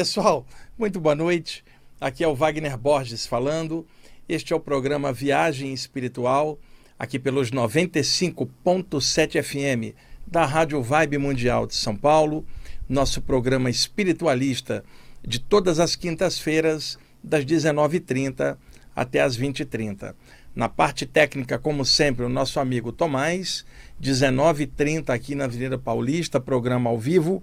Pessoal, muito boa noite. Aqui é o Wagner Borges falando. Este é o programa Viagem Espiritual, aqui pelos 95.7 FM da Rádio Vibe Mundial de São Paulo, nosso programa espiritualista de todas as quintas-feiras, das 19h30 até as 20h30. Na parte técnica, como sempre, o nosso amigo Tomás, 19h30 aqui na Avenida Paulista, programa ao vivo.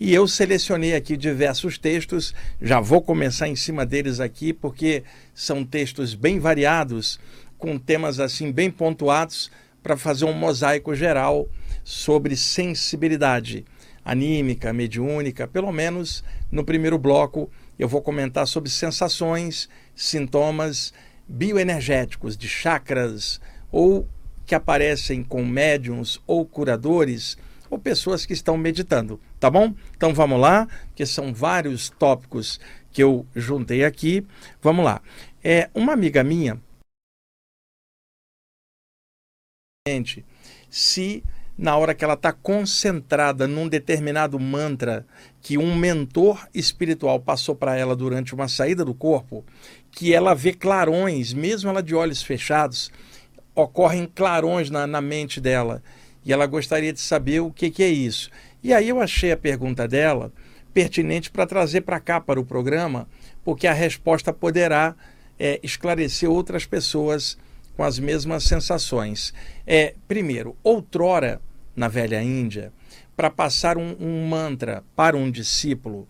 E eu selecionei aqui diversos textos, já vou começar em cima deles aqui, porque são textos bem variados, com temas assim bem pontuados, para fazer um mosaico geral sobre sensibilidade anímica, mediúnica, pelo menos no primeiro bloco eu vou comentar sobre sensações, sintomas bioenergéticos de chakras ou que aparecem com médiums ou curadores ou pessoas que estão meditando, tá bom? Então vamos lá, que são vários tópicos que eu juntei aqui. Vamos lá. É uma amiga minha se na hora que ela está concentrada num determinado mantra que um mentor espiritual passou para ela durante uma saída do corpo, que ela vê clarões, mesmo ela de olhos fechados, ocorrem clarões na, na mente dela e ela gostaria de saber o que, que é isso. E aí eu achei a pergunta dela pertinente para trazer para cá, para o programa, porque a resposta poderá é, esclarecer outras pessoas com as mesmas sensações. É, primeiro, outrora, na velha Índia, para passar um, um mantra para um discípulo,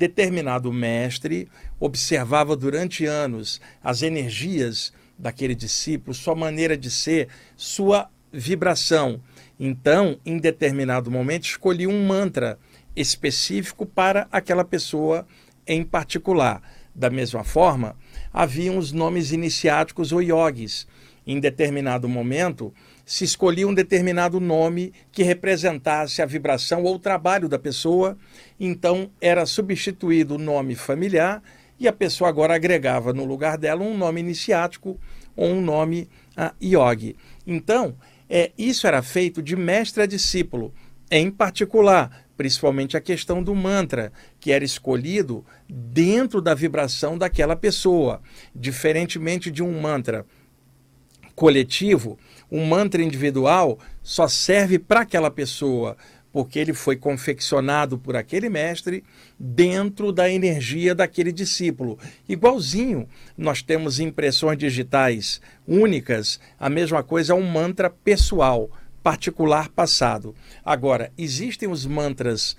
determinado mestre observava durante anos as energias daquele discípulo, sua maneira de ser, sua vibração. Então, em determinado momento, escolhi um mantra específico para aquela pessoa em particular. Da mesma forma, haviam os nomes iniciáticos ou yogis. Em determinado momento, se escolhia um determinado nome que representasse a vibração ou o trabalho da pessoa, então era substituído o nome familiar e a pessoa agora agregava no lugar dela um nome iniciático ou um nome uh, yogi. Então, é, isso era feito de mestre a discípulo, em particular, principalmente a questão do mantra, que era escolhido dentro da vibração daquela pessoa. Diferentemente de um mantra coletivo, um mantra individual só serve para aquela pessoa, porque ele foi confeccionado por aquele mestre dentro da energia daquele discípulo. Igualzinho, nós temos impressões digitais únicas, a mesma coisa é um mantra pessoal, particular passado. Agora, existem os mantras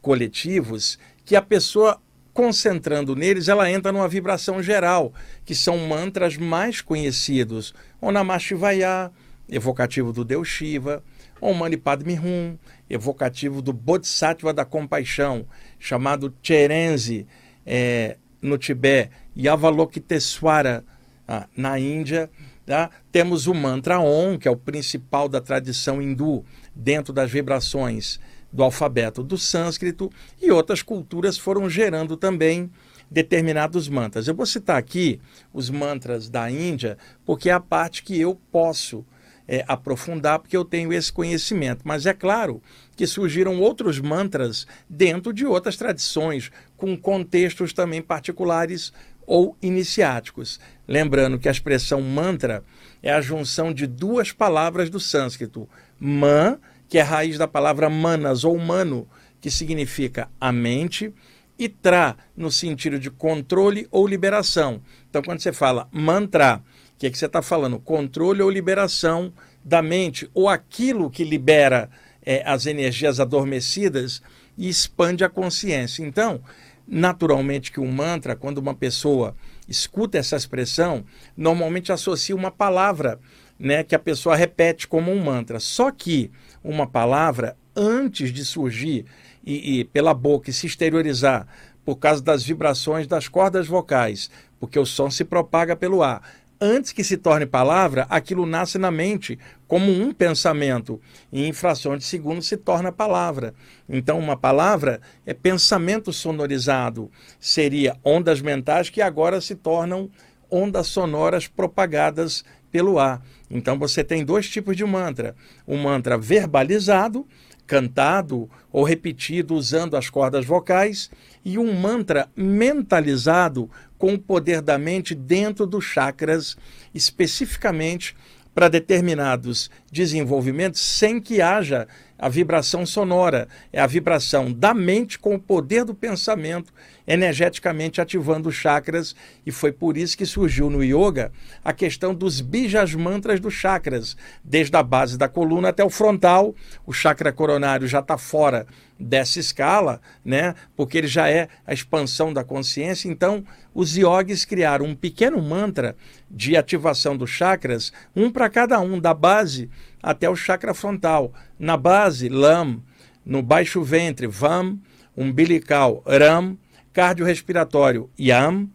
coletivos que a pessoa concentrando neles, ela entra numa vibração geral, que são mantras mais conhecidos. O Namah Shivaya, evocativo do Deus Shiva, Om Mani Padme Hum, evocativo do Bodhisattva da compaixão, chamado Cherenzi, é, no Tibete, e Avalokiteswara, ah, na Índia. Tá? Temos o mantra Om, que é o principal da tradição hindu, dentro das vibrações do alfabeto do sânscrito, e outras culturas foram gerando também determinados mantras. Eu vou citar aqui os mantras da Índia, porque é a parte que eu posso é, aprofundar, porque eu tenho esse conhecimento. Mas é claro que surgiram outros mantras dentro de outras tradições, com contextos também particulares ou iniciáticos. Lembrando que a expressão mantra é a junção de duas palavras do sânscrito: man, que é a raiz da palavra manas ou mano, que significa a mente, e tra, no sentido de controle ou liberação. Então, quando você fala mantra, que é que você está falando? Controle ou liberação da mente, ou aquilo que libera é, as energias adormecidas e expande a consciência. Então, naturalmente que um mantra, quando uma pessoa escuta essa expressão, normalmente associa uma palavra né, que a pessoa repete como um mantra. Só que uma palavra, antes de surgir e, e pela boca e se exteriorizar por causa das vibrações das cordas vocais, porque o som se propaga pelo ar antes que se torne palavra, aquilo nasce na mente como um pensamento. E em frações de segundo se torna palavra. Então, uma palavra é pensamento sonorizado. Seria ondas mentais que agora se tornam ondas sonoras propagadas pelo ar. Então, você tem dois tipos de mantra: um mantra verbalizado, cantado ou repetido usando as cordas vocais, e um mantra mentalizado com o poder da mente dentro dos chakras, especificamente para determinados desenvolvimentos, sem que haja a vibração sonora. É a vibração da mente com o poder do pensamento energeticamente ativando chakras, e foi por isso que surgiu no yoga a questão dos bijas mantras dos chakras, desde a base da coluna até o frontal. O chakra coronário já está fora dessa escala, né? Porque ele já é a expansão da consciência. Então, os yogis criaram um pequeno mantra de ativação dos chakras, um para cada um, da base até o chakra frontal. Na base, Lam, no baixo ventre, Vam, umbilical, Ram, cardiorrespiratório, Yam,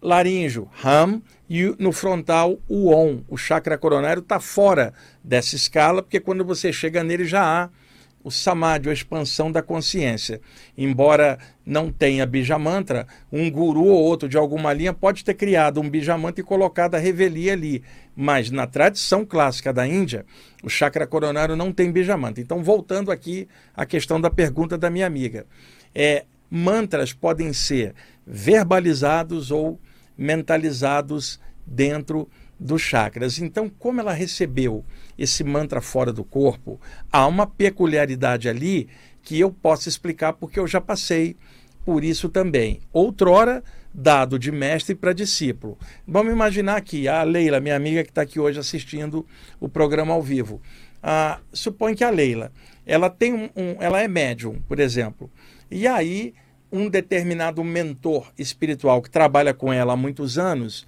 laríngeo, Ram, e no frontal, o On. O chakra coronário está fora dessa escala, porque quando você chega nele já há o samadhi, a expansão da consciência. Embora não tenha bijamantra, um guru ou outro de alguma linha pode ter criado um bijamantra e colocado a revelia ali. Mas na tradição clássica da Índia, o chakra coronário não tem bijamantra. Então, voltando aqui à questão da pergunta da minha amiga. É, mantras podem ser verbalizados ou mentalizados dentro dos chakras. Então, como ela recebeu esse mantra fora do corpo, há uma peculiaridade ali que eu posso explicar porque eu já passei por isso também. Outrora, dado de mestre para discípulo. Vamos imaginar aqui a Leila, minha amiga que está aqui hoje assistindo o programa ao vivo. Ah, supõe que a Leila, ela tem um, um, ela é médium, por exemplo, e aí um determinado mentor espiritual que trabalha com ela há muitos anos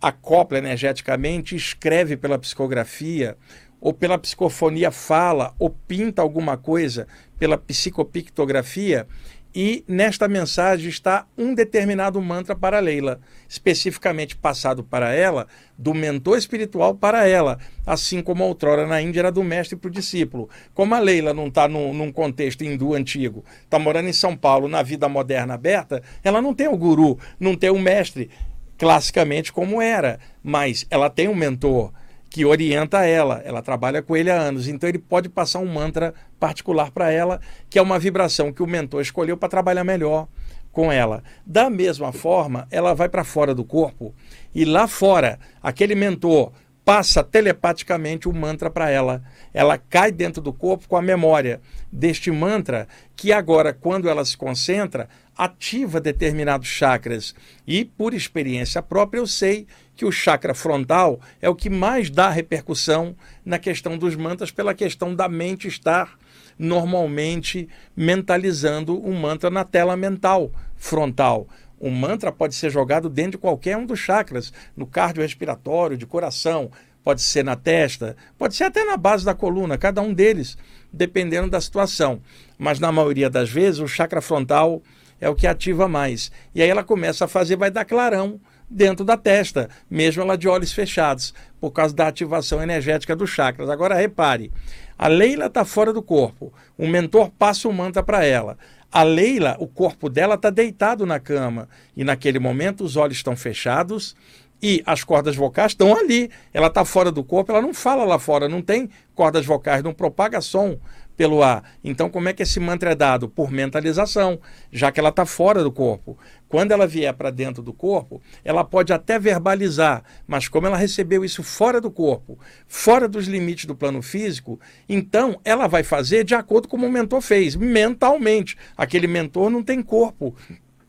acopla energeticamente, escreve pela psicografia, ou pela psicofonia fala, ou pinta alguma coisa pela psicopictografia, e nesta mensagem está um determinado mantra para Leila, especificamente passado para ela, do mentor espiritual para ela, assim como outrora na Índia era do mestre para o discípulo. Como a Leila não está num, num, contexto hindu antigo, está morando em São Paulo, na vida moderna aberta, ela não tem o guru, não tem o mestre, classicamente como era, mas ela tem um mentor que orienta ela, ela trabalha com ele há anos, então ele pode passar um mantra particular para ela, que é uma vibração que o mentor escolheu para trabalhar melhor com ela. Da mesma forma, ela vai para fora do corpo e lá fora, aquele mentor passa telepaticamente o mantra para ela. Ela cai dentro do corpo com a memória deste mantra, que agora, quando ela se concentra, ativa determinados chakras. E, por experiência própria, eu sei que o chakra frontal é o que mais dá repercussão na questão dos mantras, pela questão da mente estar normalmente mentalizando um mantra na tela mental frontal. Um mantra pode ser jogado dentro de qualquer um dos chakras, no cardiorrespiratório, de coração, pode ser na testa, pode ser até na base da coluna, cada um deles, dependendo da situação. Mas na maioria das vezes, o chakra frontal é o que ativa mais. E aí ela começa a fazer, vai dar clarão dentro da testa, mesmo ela de olhos fechados, por causa da ativação energética dos chakras. Agora repare, a Leila está fora do corpo, o mentor passa o mantra para ela. A Leila, o corpo dela está deitado na cama e naquele momento os olhos estão fechados e as cordas vocais estão ali. Ela está fora do corpo, ela não fala lá fora, não tem cordas vocais, não propaga som pelo ar. Então, como é que esse mantra é dado? Por mentalização, já que ela está fora do corpo. Quando ela vier para dentro do corpo, ela pode até verbalizar, mas como ela recebeu isso fora do corpo, fora dos limites do plano físico, então ela vai fazer de acordo com como o mentor fez, mentalmente. Aquele mentor não tem corpo,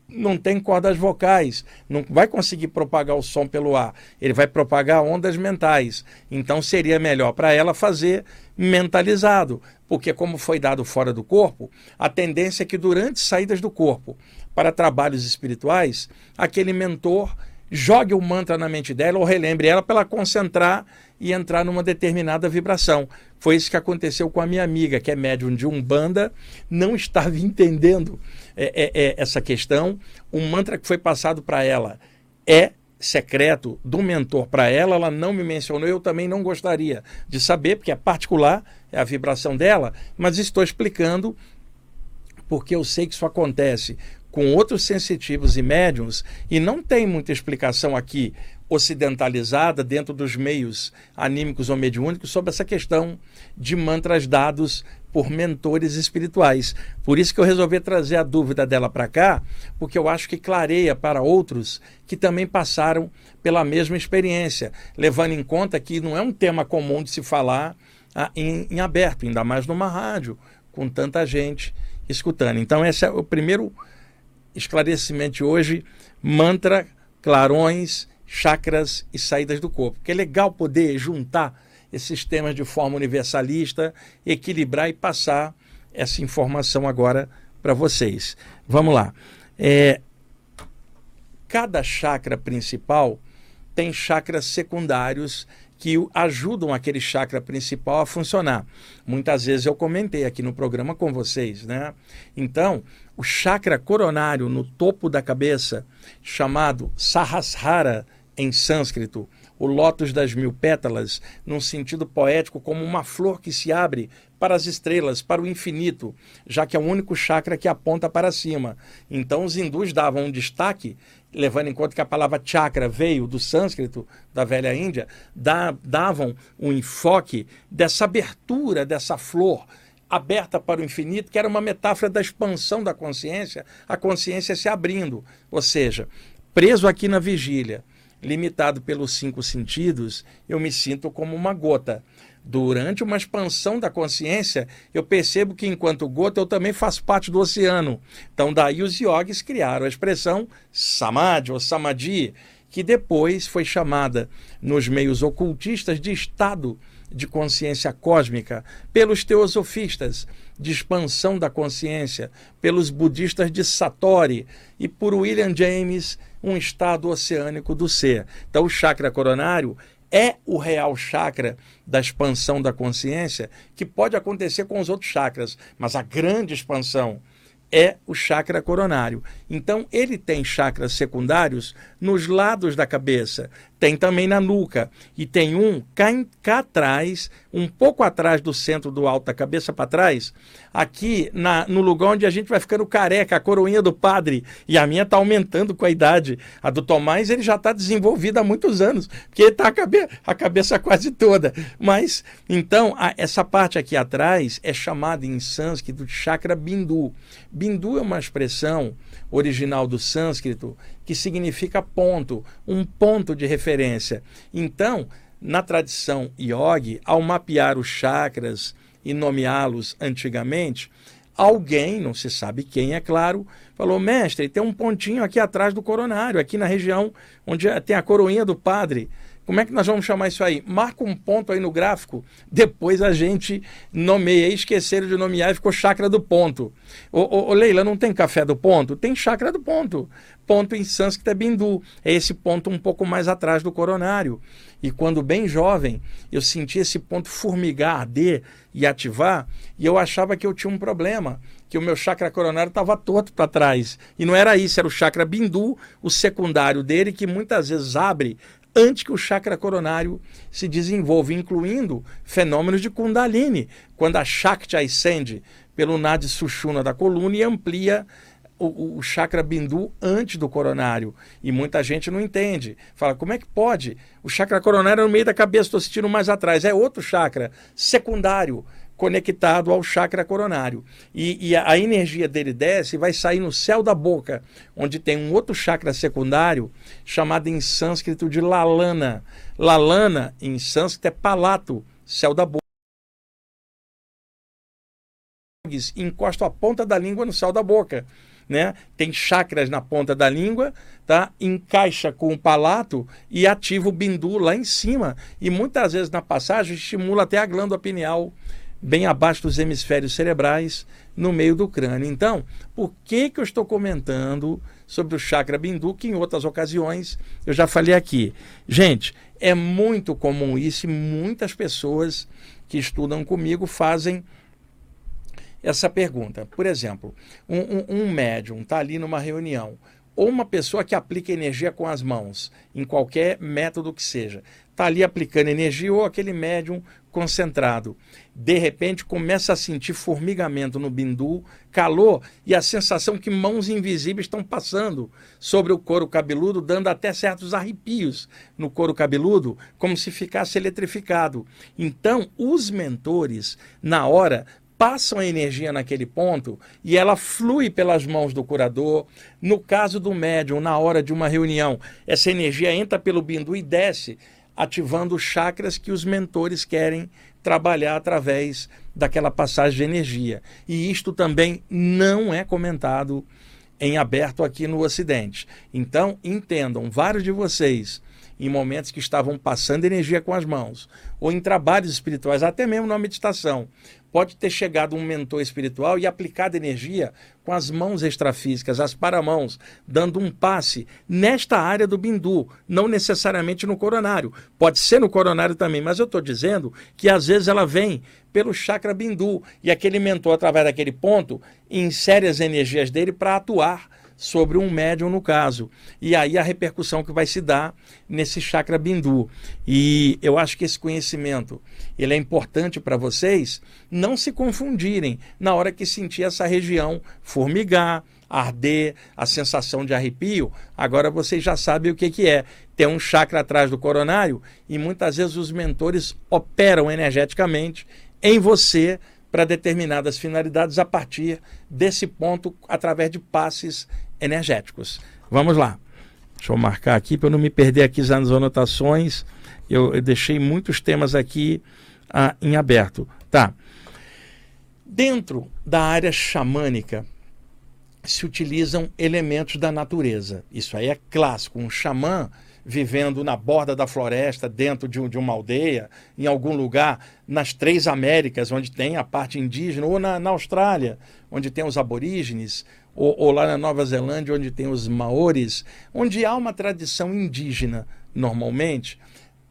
não tem cordas vocais, não vai conseguir propagar o som pelo ar, ele vai propagar ondas mentais. Então seria melhor para ela fazer mentalizado, porque como foi dado fora do corpo, a tendência é que durante saídas do corpo para trabalhos espirituais, aquele mentor jogue o mantra na mente dela ou relembre ela para ela concentrar e entrar numa determinada vibração. Foi isso que aconteceu com a minha amiga, que é médium de Umbanda, não estava entendendo é, é, é, essa questão. O mantra que foi passado para ela é secreto do mentor para ela, ela não me mencionou, eu também não gostaria de saber, porque é particular, é a vibração dela, mas estou explicando porque eu sei que isso acontece com outros sensitivos e médiums e não tem muita explicação aqui ocidentalizada dentro dos meios anímicos ou mediúnicos sobre essa questão de mantras dados por mentores espirituais. Por isso que eu resolvi trazer a dúvida dela para cá, porque eu acho que clareia para outros que também passaram pela mesma experiência, levando em conta que não é um tema comum de se falar ah, em, em aberto, ainda mais numa rádio, com tanta gente escutando. Então, esse é o primeiro esclarecimento hoje: mantra, clarões, chakras e saídas do corpo. Que é legal poder juntar esses temas de forma universalista, equilibrar e passar essa informação agora para vocês. Vamos lá. É, cada chakra principal tem chakras secundários que ajudam aquele chakra principal a funcionar. Muitas vezes eu comentei aqui no programa com vocês, né? Então, o chakra coronário no topo da cabeça, chamado Sahasrara em sânscrito, o lótus das mil pétalas, num sentido poético, como uma flor que se abre para as estrelas, para o infinito, já que é o único chakra que aponta para cima. Então, os hindus davam um destaque, levando em conta que a palavra chakra veio do sânscrito da velha Índia, davam um enfoque dessa abertura dessa flor aberta para o infinito, que era uma metáfora da expansão da consciência, a consciência se abrindo, ou seja, preso aqui na vigília, limitado pelos cinco sentidos, eu me sinto como uma gota. Durante uma expansão da consciência, eu percebo que, enquanto gota, eu também faço parte do oceano. Então, daí os yogis criaram a expressão samadhi ou samadhi, que depois foi chamada nos meios ocultistas de estado de consciência cósmica, pelos teosofistas de expansão da consciência, pelos budistas de Satori e por William James um estado oceânico do ser. Então, o chakra coronário é o real chakra da expansão da consciência, que pode acontecer com os outros chakras, mas a grande expansão é o chakra coronário. Então, ele tem chakras secundários nos lados da cabeça, tem também na nuca, e tem um cá, cá atrás, um pouco atrás do centro do alto da cabeça para trás, aqui na, no lugar onde a gente vai ficando careca, a coroinha do padre, e a minha está aumentando com a idade. A do Tomás ele já está desenvolvida há muitos anos, porque ele está a, cabe a cabeça quase toda. Mas, então, a, essa parte aqui atrás é chamada em sânscrito de chakra bindu. Bindu é uma expressão original do sânscrito que significa ponto, um ponto de referência. Então, na tradição yogi, ao mapear os chakras e nomeá-los antigamente, alguém, não se sabe quem, é claro, falou: mestre, tem um pontinho aqui atrás do coronário, aqui na região onde tem a coroinha do padre. Como é que nós vamos chamar isso aí? Marca um ponto aí no gráfico, depois a gente nomeia. Esqueceram de nomear e ficou chácara do ponto. Ô, ô, ô, Leila, não tem café do ponto? Tem chácara do ponto. Ponto em sânscrito é bindu. É esse ponto um pouco mais atrás do coronário. E quando bem jovem, eu senti esse ponto formigar, arder e ativar, e eu achava que eu tinha um problema, que o meu chakra coronário estava torto para trás. E não era isso, era o chakra bindu, o secundário dele, que muitas vezes abre antes que o chakra coronário se desenvolva, incluindo fenômenos de Kundalini, quando a Shakti ascende pelo Nadi Sushumna da coluna e amplia o, o, chakra bindu antes do coronário. E muita gente não entende. Fala, como é que pode? O chakra coronário é no meio da cabeça, estou sentindo mais atrás. É outro chakra secundário conectado ao chakra coronário. E, e a, a, energia dele desce e vai sair no céu da boca, onde tem um outro chakra secundário, chamado em sânscrito de lalana. Lalana, em sânscrito, é palato, céu da boca. Encosta a ponta da língua no céu da boca. Né? Tem chakras na ponta da língua, tá? Encaixa com o palato e ativa o bindu lá em cima. E muitas vezes na passagem estimula até a glândula pineal bem abaixo dos hemisférios cerebrais, no meio do crânio. Então, por que, que eu estou comentando sobre o chakra bindu, que em outras ocasiões eu já falei aqui? Gente, é muito comum isso e muitas pessoas que estudam comigo fazem essa pergunta. Por exemplo, um, um, um médium está ali numa reunião, ou uma pessoa que aplica energia com as mãos, em qualquer método que seja, está ali aplicando energia ou aquele médium concentrado. De repente começa a sentir formigamento no bindu, calor e a sensação que mãos invisíveis estão passando sobre o couro cabeludo, dando até certos arrepios no couro cabeludo, como se ficasse eletrificado. Então, os mentores, na hora, passam a energia naquele ponto e ela flui pelas mãos do curador. No caso do médium, na hora de uma reunião, essa energia entra pelo bindu e desce, ativando chakras que os mentores querem trabalhar através daquela passagem de energia. E isto também não é comentado em aberto aqui no Ocidente. Então, entendam, vários de vocês em momentos que estavam passando energia com as mãos, ou em trabalhos espirituais, até mesmo na meditação, pode ter chegado um mentor espiritual e aplicado energia com as mãos extrafísicas, as paramãos, dando um passe nesta área do bindu, não necessariamente no coronário. Pode ser no coronário também, mas eu estou dizendo que às vezes ela vem pelo chakra bindu e aquele mentor, através daquele ponto, insere as energias dele para atuar sobre um médium no caso. E aí a repercussão que vai se dar nesse chakra bindu. E eu acho que esse conhecimento, ele é importante para vocês não se confundirem na hora que sentir essa região formigar, arder, a sensação de arrepio, agora vocês já sabem o que, que é. Tem um chakra atrás do coronário e muitas vezes os mentores operam energeticamente em você para determinadas finalidades a partir desse ponto através de passes energéticos. Vamos lá. Deixa eu marcar aqui para eu não me perder aqui nas anotações. Eu, eu deixei muitos temas aqui ah, em aberto. Tá. Dentro da área xamânica se utilizam elementos da natureza. Isso aí é clássico. Um xamã vivendo na borda da floresta, dentro de, de, uma aldeia, em algum lugar nas três Américas, onde tem a parte indígena, ou na, na Austrália, onde tem os aborígenes, ou, ou lá na Nova Zelândia, onde tem os maores, onde há uma tradição indígena, normalmente,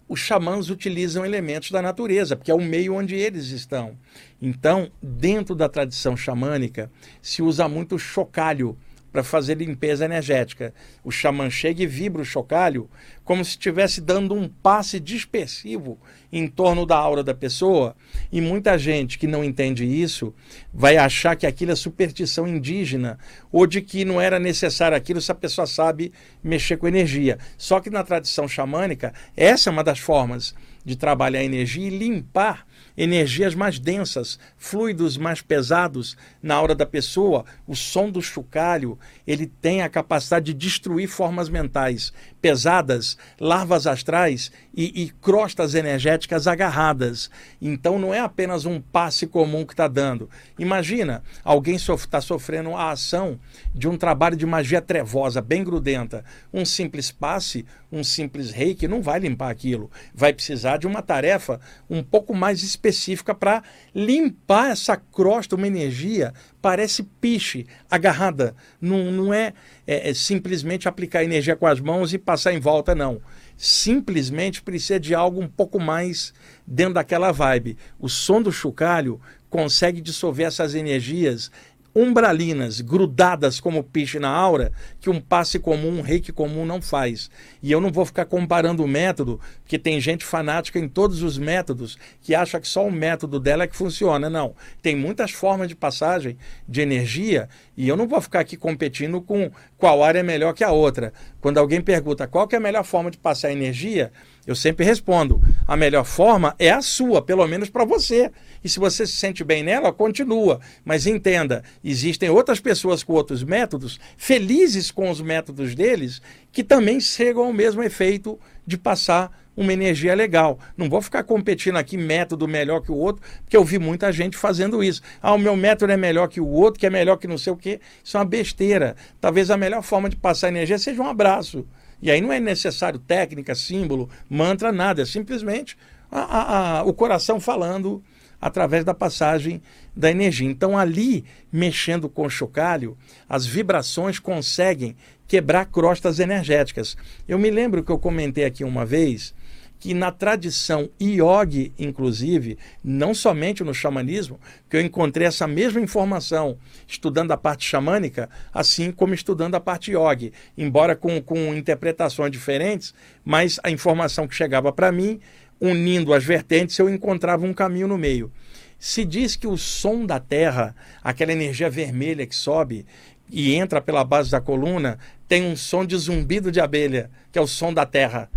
os xamãs utilizam elementos da natureza, porque é o meio onde eles estão. Então, dentro da tradição xamânica, se usa muito chocalho para fazer limpeza energética. O xamã chega e vibra o chocalho como se estivesse dando um passe dispersivo em torno da aura da pessoa. E muita gente que não entende isso vai achar que aquilo é superstição indígena ou de que não era necessário aquilo se a pessoa sabe mexer com energia. Só que na tradição xamânica, essa é uma das formas de trabalhar a energia e limpar energias mais densas, fluidos mais pesados na hora da pessoa. O som do chocalho, ele tem a capacidade de destruir formas mentais pesadas, larvas astrais e, e crostas energéticas agarradas. Então não é apenas um passe comum que está dando. Imagina, alguém está sofrendo a ação de um trabalho de magia trevosa, bem grudenta. Um simples passe, um simples reiki não vai limpar aquilo. Vai precisar de uma tarefa um pouco mais específica para limpar essa crosta, uma energia, parece piche, agarrada. Não, não é, é, é simplesmente aplicar energia com as mãos e passar em volta, não simplesmente precisa de algo um pouco mais dentro daquela vibe. O som do chocalho consegue dissolver essas energias umbralinas grudadas como piche na aura que um passe comum, um reiki comum não faz. E eu não vou ficar comparando o método, porque tem gente fanática em todos os métodos que acha que só o método dela é que funciona. Não. Tem muitas formas de passagem de energia e eu não vou ficar aqui competindo com qual área é melhor que a outra. Quando alguém pergunta qual é a melhor forma de passar energia, eu sempre respondo: a melhor forma é a sua, pelo menos para você. E se você se sente bem nela, continua. Mas entenda, existem outras pessoas com outros métodos, felizes com os métodos deles, que também chegam ao mesmo efeito de passar uma energia legal. Não vou ficar competindo aqui método melhor que o outro, porque eu vi muita gente fazendo isso. Ah, o meu método é melhor que o outro, que é melhor que não sei o quê. Isso é uma besteira. Talvez a melhor forma de passar energia seja um abraço. E aí não é necessário técnica, símbolo, mantra, nada. É simplesmente a, a, a, o coração falando através da passagem da energia. Então, ali, mexendo com o chocalho, as vibrações conseguem quebrar crostas energéticas. Eu me lembro que eu comentei aqui uma vez que na tradição yogi, inclusive, não somente no xamanismo, que eu encontrei essa mesma informação estudando a parte xamânica, assim como estudando a parte yogi, embora com, com interpretações diferentes, mas a informação que chegava para mim, unindo as vertentes, eu encontrava um caminho no meio. Se diz que o som da Terra, aquela energia vermelha que sobe e entra pela base da coluna, tem um som de zumbido de abelha, que é o som da Terra.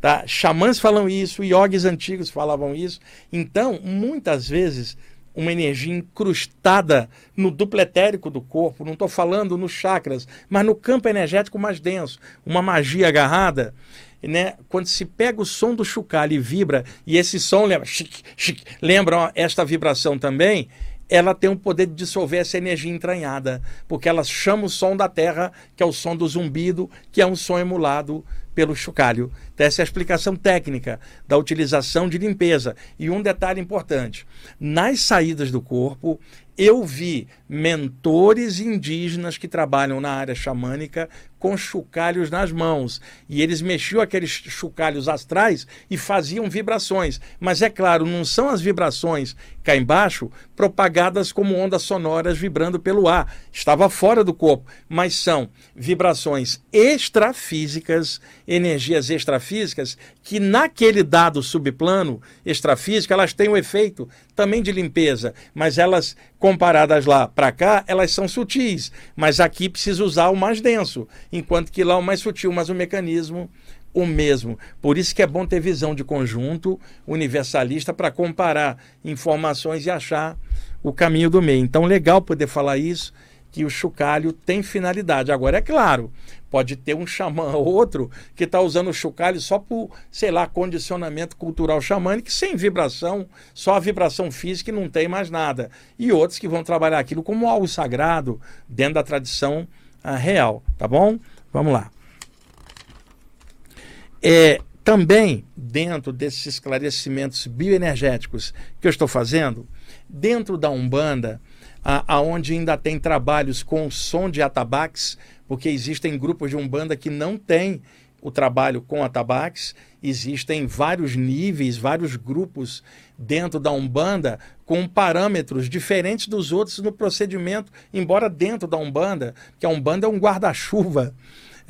Tá? Xamãs falam isso, iogues antigos falavam isso. Então, muitas vezes, uma energia incrustada no dupletérico do corpo, não estou falando nos chakras, mas no campo energético mais denso, uma magia agarrada. Né? Quando se pega o som do chocalho e vibra, e esse som lembra, chic, chic, lembra esta vibração também, ela tem o poder de dissolver essa energia entranhada, porque ela chama o som da terra, que é o som do zumbido, que é um som emulado pelo chocalho. Então, essa é a explicação técnica da utilização de limpeza. E um detalhe importante: nas saídas do corpo, eu vi mentores indígenas que trabalham na área xamânica com chocalhos nas mãos. E eles mexiam aqueles chocalhos astrais e faziam vibrações. Mas é claro, não são as vibrações cá embaixo propagadas como ondas sonoras vibrando pelo ar. Estava fora do corpo, mas são vibrações extrafísicas, energias extrafísicas, que naquele dado subplano extrafísico, elas têm o um efeito também de limpeza, mas elas, comparadas lá para cá, elas são sutis. Mas aqui precisa usar o mais denso enquanto que lá o mais sutil, mas o mecanismo o mesmo. Por isso que é bom ter visão de conjunto universalista para comparar informações e achar o caminho do meio. Então, legal poder falar isso, que o chocalho tem finalidade. Agora, é claro, pode ter um xamã ou outro que está usando o chocalho só por, sei lá, condicionamento cultural xamânico, sem vibração, só a vibração física e não tem mais nada. E outros que vão trabalhar aquilo como algo sagrado, dentro da tradição a real, tá bom? Vamos lá. É, também, dentro desses esclarecimentos bioenergéticos que eu estou fazendo, dentro da Umbanda, aonde ainda tem trabalhos com som de atabaques, porque existem grupos de Umbanda que não têm o trabalho com atabaques, existem vários níveis, vários grupos dentro da Umbanda com parâmetros diferentes dos outros no procedimento, embora dentro da Umbanda, que a Umbanda é um guarda-chuva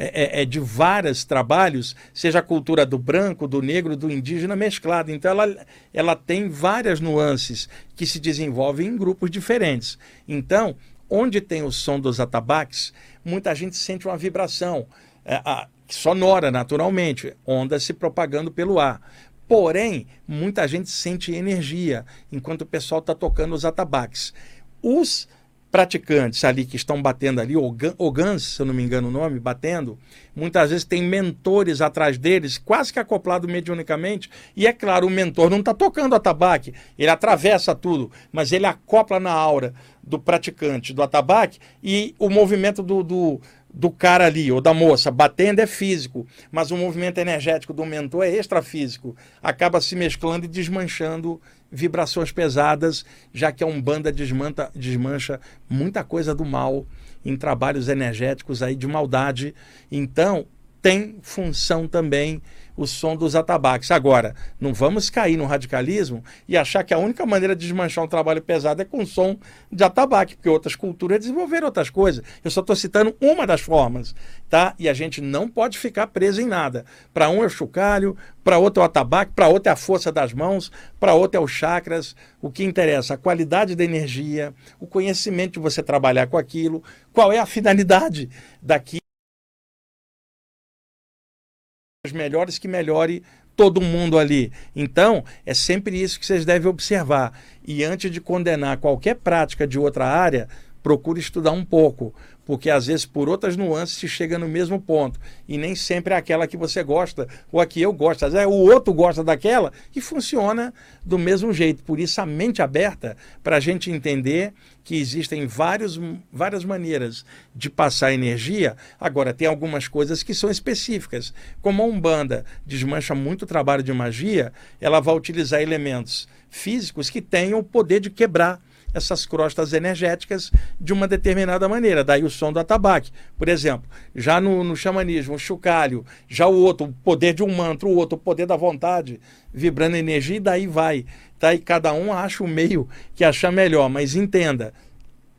é, é, é, de vários trabalhos, seja a cultura do branco, do negro, do indígena mesclado. Então ela, ela tem várias nuances que se desenvolvem em grupos diferentes. Então, onde tem o som dos atabaques, muita gente sente uma vibração. É, a, sonora, naturalmente, ondas se propagando pelo ar. Porém, muita gente sente energia enquanto o pessoal está tocando os atabaques. Os praticantes ali que estão batendo ali, Ogans, se eu não me engano o nome, batendo, muitas vezes tem mentores atrás deles, quase que acoplado mediunicamente, e é claro, o mentor não está tocando atabaque, ele atravessa tudo, mas ele acopla na aura do praticante do atabaque e o movimento do, do do cara ali ou da moça batendo é físico, mas o movimento energético do mentor é extrafísico. Acaba se mesclando e desmanchando vibrações pesadas, já que a Umbanda desmanta, desmancha muita coisa do mal em trabalhos energéticos aí de maldade. Então, tem função também o som dos atabaques. Agora, não vamos cair no radicalismo e achar que a única maneira de desmanchar um trabalho pesado é com som de atabaque, porque outras culturas desenvolveram outras coisas. Eu só estou citando uma das formas, tá? E a gente não pode ficar preso em nada. Para um é o chocalho, para outro é o atabaque, para outro é a força das mãos, para outro é os chakras. O que interessa, a qualidade da energia, o conhecimento de você trabalhar com aquilo, qual é a finalidade daquilo melhores que melhore todo mundo ali. Então, é sempre isso que vocês devem observar. E antes de condenar qualquer prática de outra área, procure estudar um pouco, porque às vezes por outras nuances se chega no mesmo ponto e nem sempre é aquela que você gosta ou a que eu gosto, às vezes o outro gosta daquela e funciona do mesmo jeito. Por isso a mente aberta para a gente entender que existem vários, várias maneiras de passar energia. Agora tem algumas coisas que são específicas, como a umbanda desmancha muito trabalho de magia, ela vai utilizar elementos físicos que tenham o poder de quebrar essas crostas energéticas de uma determinada maneira. Daí o som do atabaque. Por exemplo, já no, no xamanismo, o chocalho, já o outro, o poder de um mantra, o outro, o poder da vontade, vibrando energia, e daí vai. E cada um acha o meio que achar melhor. Mas entenda,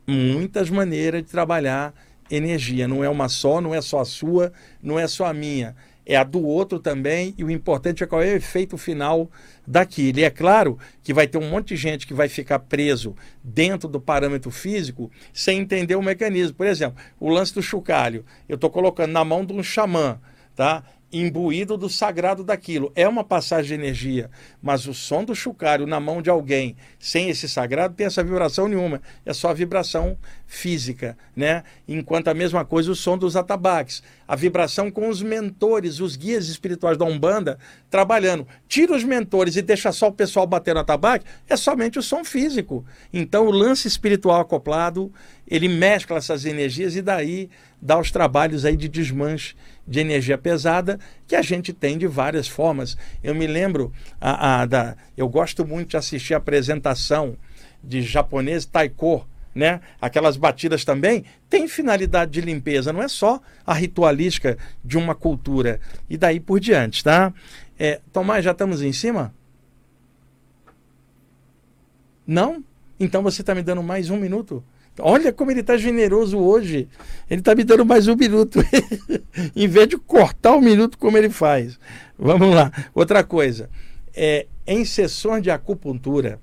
muitas maneiras de trabalhar energia. Não é uma só, não é só a sua, não é só a minha. É a do outro também, e o importante é qual é o efeito final daquilo. E é claro que vai ter um monte de gente que vai ficar preso dentro do parâmetro físico sem entender o mecanismo. Por exemplo, o lance do chocalho. Eu estou colocando na mão de um xamã, tá? imbuído do sagrado daquilo. É uma passagem de energia, mas o som do chucário na mão de alguém sem esse sagrado tem essa vibração nenhuma, é só a vibração física, né? Enquanto a mesma coisa o som dos atabaques, a vibração com os mentores, os guias espirituais da Umbanda trabalhando. Tira os mentores e deixa só o pessoal bater no atabaque, é somente o som físico. Então o lance espiritual acoplado, ele mescla essas energias e daí dá os trabalhos aí de desmanche de energia pesada que a gente tem de várias formas. Eu me lembro, a, a, da, eu gosto muito de assistir a apresentação de japonês taiko, né? Aquelas batidas também têm finalidade de limpeza, não é só a ritualística de uma cultura. E daí por diante, tá? É, Tomás, já estamos em cima? Não? Então você está me dando mais um minuto? Olha como ele está generoso hoje. Ele está me dando mais um minuto. em vez de cortar o um minuto como ele faz. Vamos lá. Outra coisa. É, em sessões de acupuntura,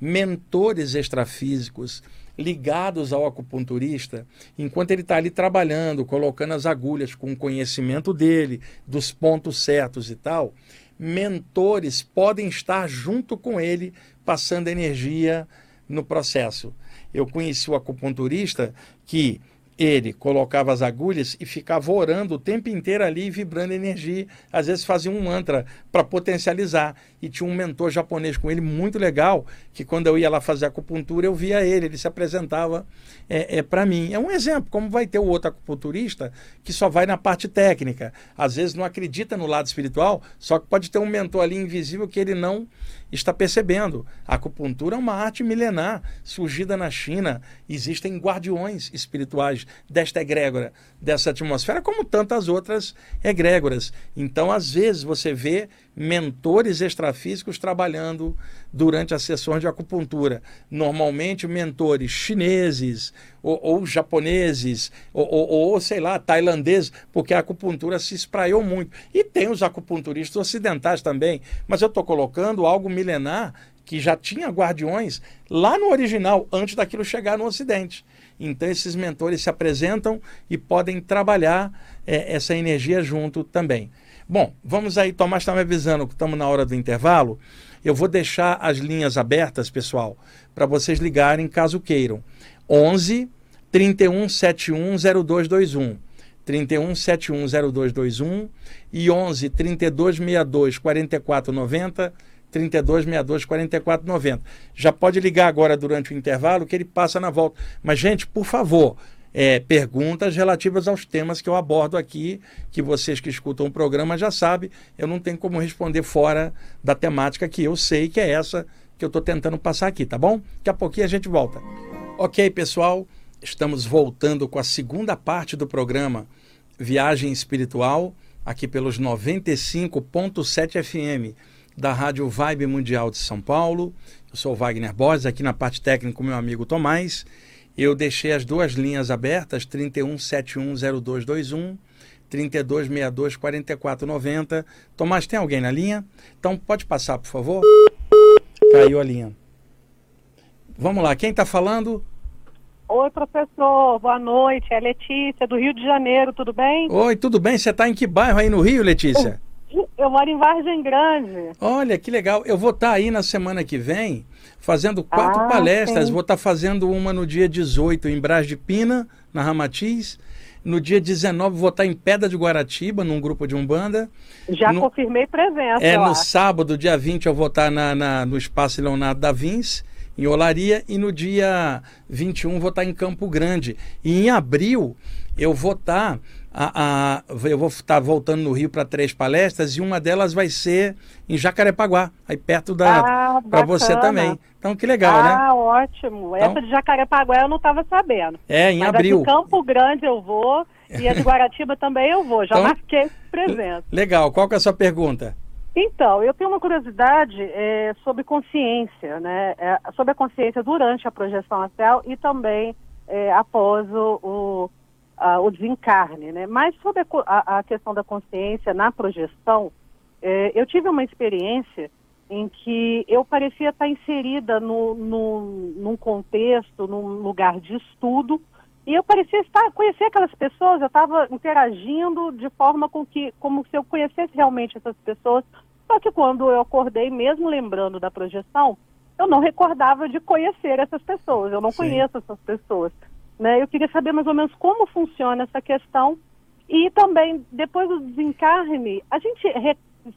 mentores extrafísicos ligados ao acupunturista, enquanto ele está ali trabalhando, colocando as agulhas com o conhecimento dele, dos pontos certos e tal, mentores podem estar junto com ele, passando energia no processo. Eu conheci o acupunturista que ele colocava as agulhas e ficava orando o tempo inteiro ali, vibrando energia. Às vezes fazia um mantra para potencializar. E tinha um mentor japonês com ele muito legal, que quando eu ia lá fazer acupuntura, eu via ele, ele se apresentava é, é para mim. É um exemplo, como vai ter o outro acupunturista que só vai na parte técnica. Às vezes não acredita no lado espiritual, só que pode ter um mentor ali invisível que ele não está percebendo. A acupuntura é uma arte milenar, surgida na China. Existem guardiões espirituais desta egrégora, dessa atmosfera, como tantas outras egrégoras. Então, às vezes, você vê mentores extrafísicos trabalhando durante as sessões de acupuntura. Normalmente, mentores chineses ou, ou japoneses ou, ou, ou, sei lá, tailandeses, porque a acupuntura se espraiou muito. E tem os acupunturistas ocidentais também, mas eu estou colocando algo milenar que já tinha guardiões lá no original, antes daquilo chegar no Ocidente. Então, esses mentores se apresentam e podem trabalhar é, essa energia junto também. Bom, vamos aí, Tomás está me avisando que estamos na hora do intervalo. Eu vou deixar as linhas abertas, pessoal, para vocês ligarem caso queiram. 11 31 71 0221. 31 71 0221 e 11 32 62 44 90 32 62 44 90. Já pode ligar agora durante o intervalo que ele passa na volta. Mas, gente, por favor, é, perguntas relativas aos temas que eu abordo aqui, que vocês que escutam o programa já sabem, eu não tenho como responder fora da temática que eu sei que é essa que eu estou tentando passar aqui, tá bom? Daqui a pouquinho a gente volta. Ok, pessoal, estamos voltando com a segunda parte do programa Viagem Espiritual, aqui pelos 95.7 FM da Rádio Vibe Mundial de São Paulo. Eu sou Wagner Borges, aqui na parte técnica meu amigo Tomás eu deixei as duas linhas abertas, 31710221, 3262 4490. Tomás, tem alguém na linha? Então pode passar, por favor. Caiu a linha. Vamos lá, quem está falando? Oi, professor, boa noite. É Letícia, do Rio de Janeiro, tudo bem? Oi, tudo bem? Você está em que bairro aí no Rio, Letícia? Eu moro em Vargem Grande. Olha, que legal. Eu vou estar tá aí na semana que vem fazendo quatro ah, palestras. Sim. Vou estar tá fazendo uma no dia 18 em Brás de Pina, na Ramatiz. No dia 19 vou estar tá em Pedra de Guaratiba, num grupo de Umbanda. Já no, confirmei presença. É, no acho. sábado, dia 20, eu vou estar na, na, no Espaço Leonardo da Vinci. em Olaria e no dia 21 vou estar em Campo Grande. E em abril eu vou estar a, a, eu vou estar voltando no Rio para três palestras e uma delas vai ser em Jacarepaguá, aí perto da Ah, para você também. Então que legal, né? Ah, ótimo. Então- Essa de Jacarepaguá eu não estava sabendo. É, em Mas a abril. de Campo Grande eu vou e a de Guaratiba também eu vou. Já Então- marquei presença. Legal. Qual que é a sua pergunta? Então, eu tenho uma curiosidade é, sobre consciência, né? É, sobre a consciência durante a projeção astral e também é, após o, o, a- o desencarne, né? Mas sobre a, a- questão da consciência na projeção, é, eu tive uma experiência em que eu parecia estar inserida no, no, num contexto, num lugar de estudo, e eu parecia estar, conhecer aquelas pessoas, eu estava interagindo de forma com que, como se eu conhecesse realmente essas pessoas, só que quando eu acordei, mesmo lembrando da projeção, eu não recordava de conhecer essas pessoas, eu não Sim. conheço essas pessoas. Né? Eu queria saber mais ou menos como funciona essa questão e também, depois do desencarne, a gente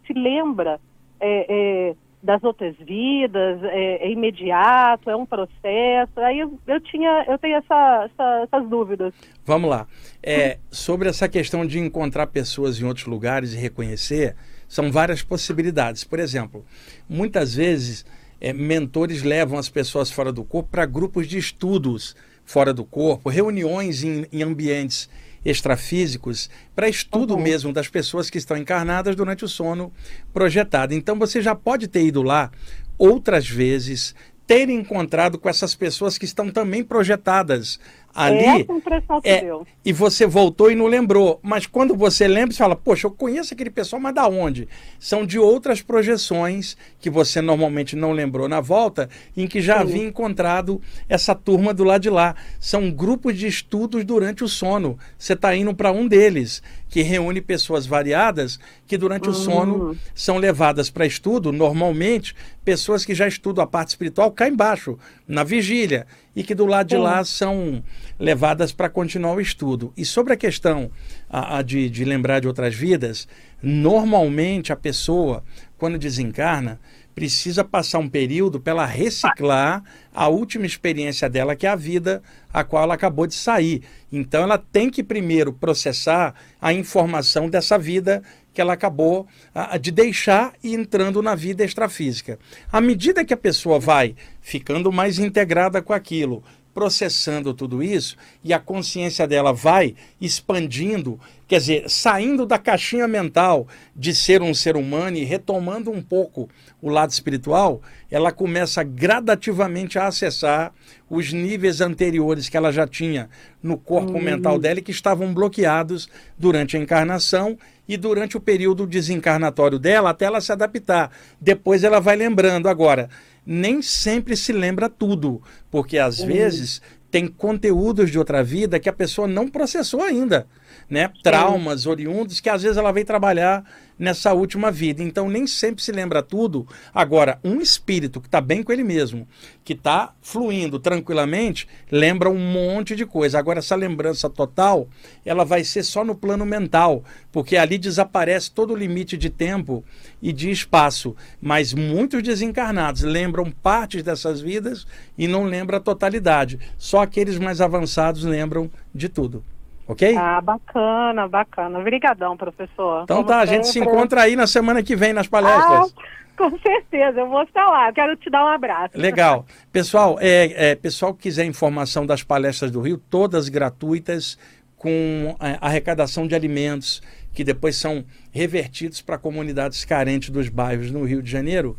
se lembra é, é, das outras vidas, é, é imediato, é um processo. Aí eu, eu tinha, eu tenho essa, essa- essas dúvidas. Vamos lá. É, sobre essa questão de encontrar pessoas em outros lugares e reconhecer, são várias possibilidades. Por exemplo, muitas vezes é, mentores levam as pessoas fora do corpo para grupos de estudos fora do corpo, reuniões em, em ambientes extrafísicos para estudo Uhum. mesmo das pessoas que estão encarnadas durante o sono projetado. Então você já pode ter ido lá outras vezes, ter encontrado com essas pessoas que estão também projetadas ali. é essa impressão que É, deu. e você voltou e não lembrou. Mas quando você lembra, você fala, poxa, eu conheço aquele pessoal, mas da onde? São de outras projeções que você normalmente não lembrou na volta, em que já Sim. havia encontrado essa turma do lado de lá. São grupos de estudos durante o sono. Você está indo para um deles, que reúne pessoas variadas que durante o Hum. sono são levadas para estudo, normalmente, pessoas que já estudam a parte espiritual cá embaixo, na vigília, e que do lado de lá são levadas para continuar o estudo. E sobre a questão a, a de, de lembrar de outras vidas, normalmente a pessoa, quando desencarna, precisa passar um período para ela reciclar a última experiência dela, que é a vida a qual ela acabou de sair. Então ela tem que primeiro processar a informação dessa vida que ela acabou ah, de deixar e entrando na vida extrafísica. À medida que a pessoa vai ficando mais integrada com aquilo, processando tudo isso e a consciência dela vai expandindo, quer dizer, saindo da caixinha mental de ser um ser humano e retomando um pouco o lado espiritual, ela começa gradativamente a acessar os níveis anteriores que ela já tinha no corpo mental dela e que estavam bloqueados durante a encarnação e durante o período desencarnatório dela até ela se adaptar. Depois ela vai lembrando. Agora, nem sempre se lembra tudo, porque às vezes tem conteúdos de outra vida que a pessoa não processou ainda, né? Traumas oriundos que às vezes ela veio trabalhar nessa última vida. Então nem sempre se lembra tudo. Agora, um espírito que está bem com ele mesmo, que está fluindo tranquilamente, lembra um monte de coisa. Agora essa lembrança total, ela vai ser só no plano mental, porque ali desaparece todo o limite de tempo e de espaço. Mas muitos desencarnados lembram partes dessas vidas e não lembram a totalidade. Só aqueles mais avançados lembram de tudo. Ok? Ah, bacana, bacana. Obrigadão, professor. então Como tá, a gente se sempre. encontra aí na semana que vem nas Ah, palestras. com certeza, eu vou estar lá. Quero te dar um abraço. Legal. Pessoal, é, é, pessoal que quiser informação das palestras do Rio, todas gratuitas, com é, arrecadação de alimentos, que depois são revertidos para comunidades carentes dos bairros no Rio de Janeiro.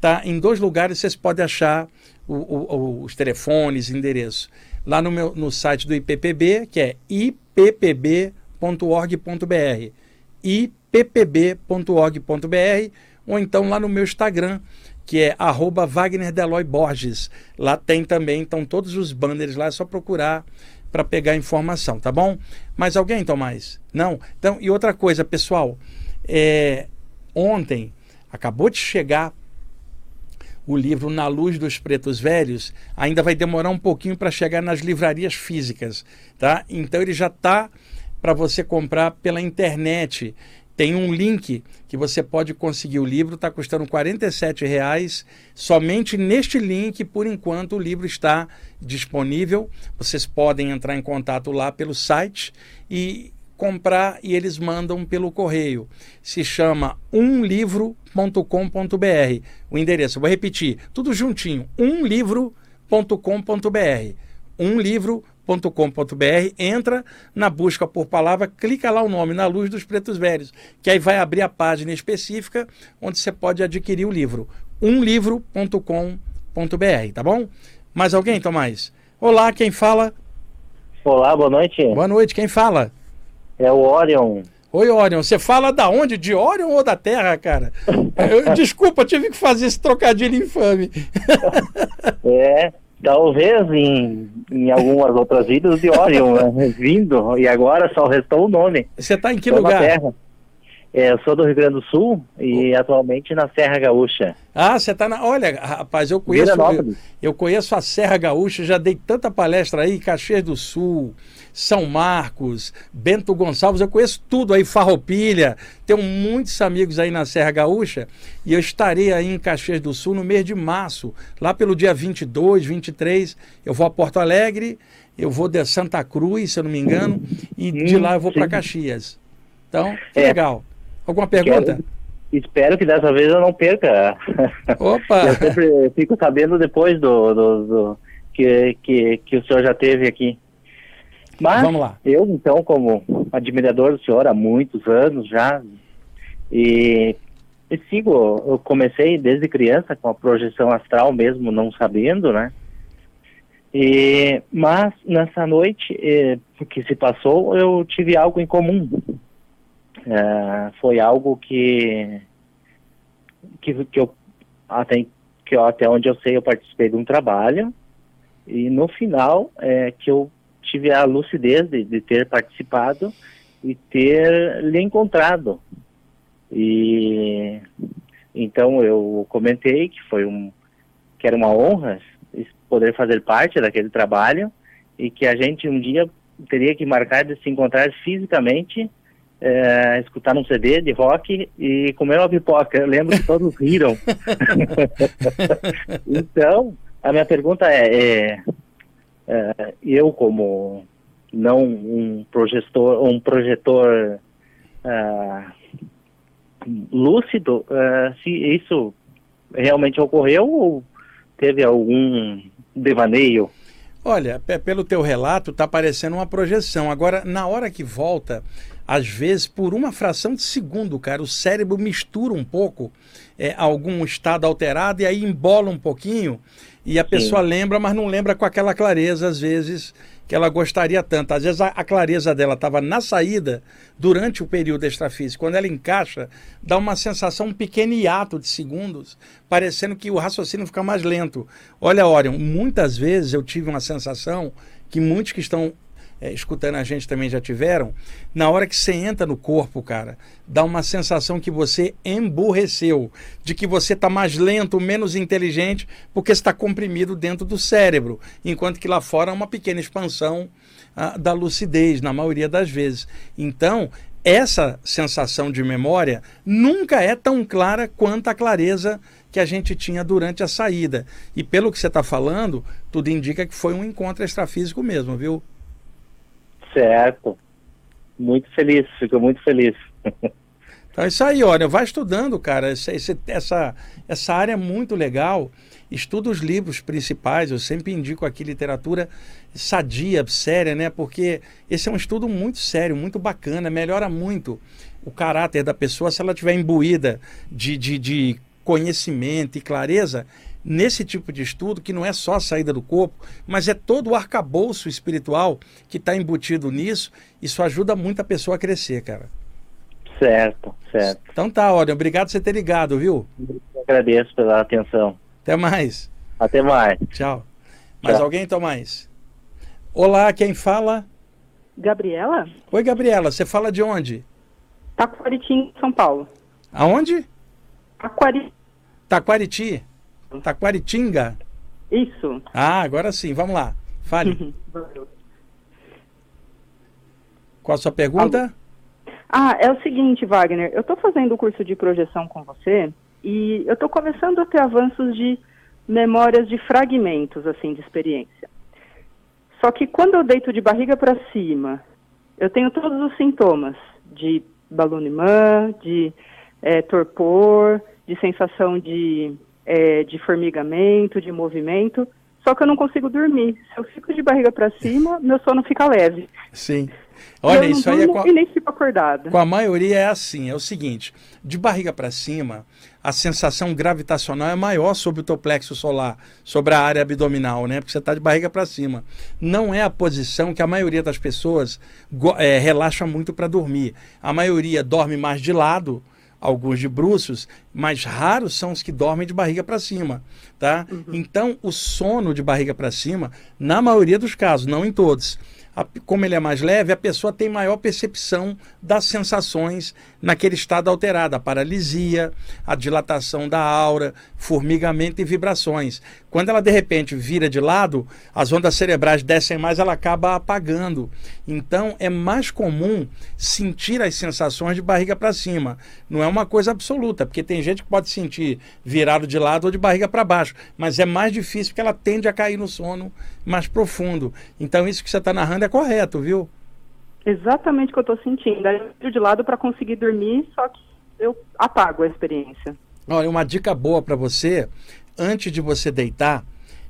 Tá, em dois lugares vocês podem achar o- o- os telefones, endereço. Lá no, meu, no site do IPPB, que é ippb.org.br. ippb.org.br ou então lá no meu Instagram, que é arroba Wagner Deloy Borges. Lá tem também, então todos os banners lá, é só procurar para pegar informação, tá bom? Mais alguém, Tomás? Não? Então, e outra coisa, pessoal, é, ontem acabou de chegar o livro Na Luz dos Pretos Velhos, ainda vai demorar um pouquinho para chegar nas livrarias físicas, tá? Então ele já está para você comprar pela internet. tem um link que você pode conseguir o livro, está custando R$ 47,00. Somente neste link, por enquanto, o livro está disponível. Vocês podem entrar em contato lá pelo site e comprar e eles mandam pelo correio. Se chama umlivro.com.br. O endereço, vou repetir, tudo juntinho, umlivro.com.br. Umlivro.com.br com.br entra na busca por palavra, clica lá o nome na luz dos pretos velhos, que aí vai abrir a página específica onde você pode adquirir o livro. umlivro.com.br, tá bom? Mais alguém, Tomás? Olá, quem fala? Olá, boa noite. Boa noite, quem fala? É o Orion. Oi, Orion, você fala da onde? De Orion ou da Terra, cara? Eu, desculpa, tive que fazer esse trocadilho infame. é, Talvez em, em algumas outras vidas de Orion, né? vindo, e agora só restou o nome. Você está em que lugar? Terra. É, eu sou do Rio Grande do Sul e oh. atualmente na Serra Gaúcha. Ah, você está na. Olha, rapaz, eu conheço. Eu, eu, conheço a Serra Gaúcha, já dei tanta palestra aí, Caxias do Sul, São Marcos, Bento Gonçalves, eu conheço tudo aí, Farroupilha. Tenho muitos amigos aí na Serra Gaúcha e eu estarei aí em Caxias do Sul no mês de março, lá pelo dia 22, 23. Eu vou a Porto Alegre, eu vou de Santa Cruz, se eu não me engano, e de lá eu vou para Caxias. Então, é. legal. Alguma pergunta? Quero, espero que dessa vez eu não perca. Opa! eu sempre fico sabendo depois do, do, do que, que, que o senhor já teve aqui. Mas Vamos lá. eu, então, como admirador do senhor há muitos anos já, e, e sigo, eu comecei desde criança com a projeção astral mesmo, não sabendo, né? E, mas nessa noite eh, que se passou, eu tive algo em comum é, foi algo que, que, que eu até, que eu, até onde eu sei eu participei de um trabalho e no final é, que eu tive a lucidez de, de ter participado e ter lhe encontrado e então eu comentei que foi um que era uma honra poder fazer parte daquele trabalho e que a gente um dia teria que marcar de se encontrar fisicamente é, escutar um CD de rock e comer uma pipoca. Eu lembro que todos riram. então, a minha pergunta é, é, é, eu como não um projetor, um projetor uh, lúcido, uh, se isso realmente ocorreu ou teve algum devaneio? Olha, pelo teu relato, está parecendo uma projeção. Agora, na hora que volta, às vezes, por uma fração de segundo, cara, o cérebro mistura um pouco é, algum estado alterado e aí embola um pouquinho e a Sim. pessoa lembra, mas não lembra com aquela clareza, às vezes, que ela gostaria tanto. Às vezes a, a clareza dela estava na saída durante o período extrafísico. Quando ela encaixa, dá uma sensação, um pequeno hiato de segundos, parecendo que o raciocínio fica mais lento. Olha, Orion, muitas vezes eu tive uma sensação que muitos que estão é, escutando a gente também já tiveram, na hora que você entra no corpo, cara, dá uma sensação que você emburreceu, de que você está mais lento, menos inteligente, porque está comprimido dentro do cérebro, enquanto que lá fora é uma pequena expansão ah, da lucidez, na maioria das vezes. Então, essa sensação de memória nunca é tão clara quanto a clareza que a gente tinha durante a saída. E pelo que você está falando, tudo indica que foi um encontro extrafísico mesmo, viu? Certo. Muito feliz, fico muito feliz. Então é isso aí, olha, vai estudando, cara. Essa, essa, essa área é muito legal. Estuda os livros principais, eu sempre indico aqui literatura sadia, séria, né? Porque esse é um estudo muito sério, muito bacana, melhora muito o caráter da pessoa se ela tiver imbuída de, de, de conhecimento e clareza nesse tipo de estudo, que não é só a saída do corpo, mas é todo o arcabouço espiritual que está embutido nisso, isso ajuda muito a pessoa a crescer, cara. Certo, certo. Então tá, olha, obrigado por você ter ligado, viu? Eu agradeço pela atenção. Até mais. Até mais. Tchau. Mais Tchau. alguém, Tomás? Olá, quem fala? Gabriela? Oi, Gabriela, você fala de onde? Taquaritim, São Paulo. Aonde? Taquari... Taquariti. Taquaritinga? Isso. Ah, agora sim, vamos lá. Fale. Qual a sua pergunta? Ah, é o seguinte, Wagner, eu estou fazendo o curso de projeção com você e eu estou começando a ter avanços de memórias de fragmentos, assim, de experiência. Só que quando eu deito de barriga para cima, eu tenho todos os sintomas de balonimã, de é, torpor, de sensação de, é, de formigamento, de movimento, só que eu não consigo dormir. Se eu fico de barriga para cima, meu sono fica leve. Sim. Olha, isso aí é com a, e nem fico acordado. Com a maioria é assim, é o seguinte, de barriga para cima, a sensação gravitacional é maior sobre o teu plexo solar, sobre a área abdominal, né? Porque você está de barriga para cima. Não é a posição que a maioria das pessoas é, relaxa muito para dormir. A maioria dorme mais de lado, alguns de bruços, mas raros são os que dormem de barriga para cima, tá? Uhum. Então, o sono de barriga para cima, na maioria dos casos, não em todos, a, como ele é mais leve, a pessoa tem maior percepção das sensações naquele estado alterado, a paralisia, a dilatação da aura, formigamento e vibrações. Quando ela de repente vira de lado, as ondas cerebrais descem mais, ela acaba apagando. Então é mais comum sentir as sensações de barriga para cima. Não é uma coisa absoluta, porque tem gente que pode sentir virado de lado ou de barriga para baixo, mas é mais difícil porque ela tende a cair no sono mais profundo. Então isso que você está narrando é correto, viu? Exatamente o que eu estou sentindo. Aí eu viro de lado para conseguir dormir, só que eu apago a experiência. Olha, uma dica boa para você, antes de você deitar,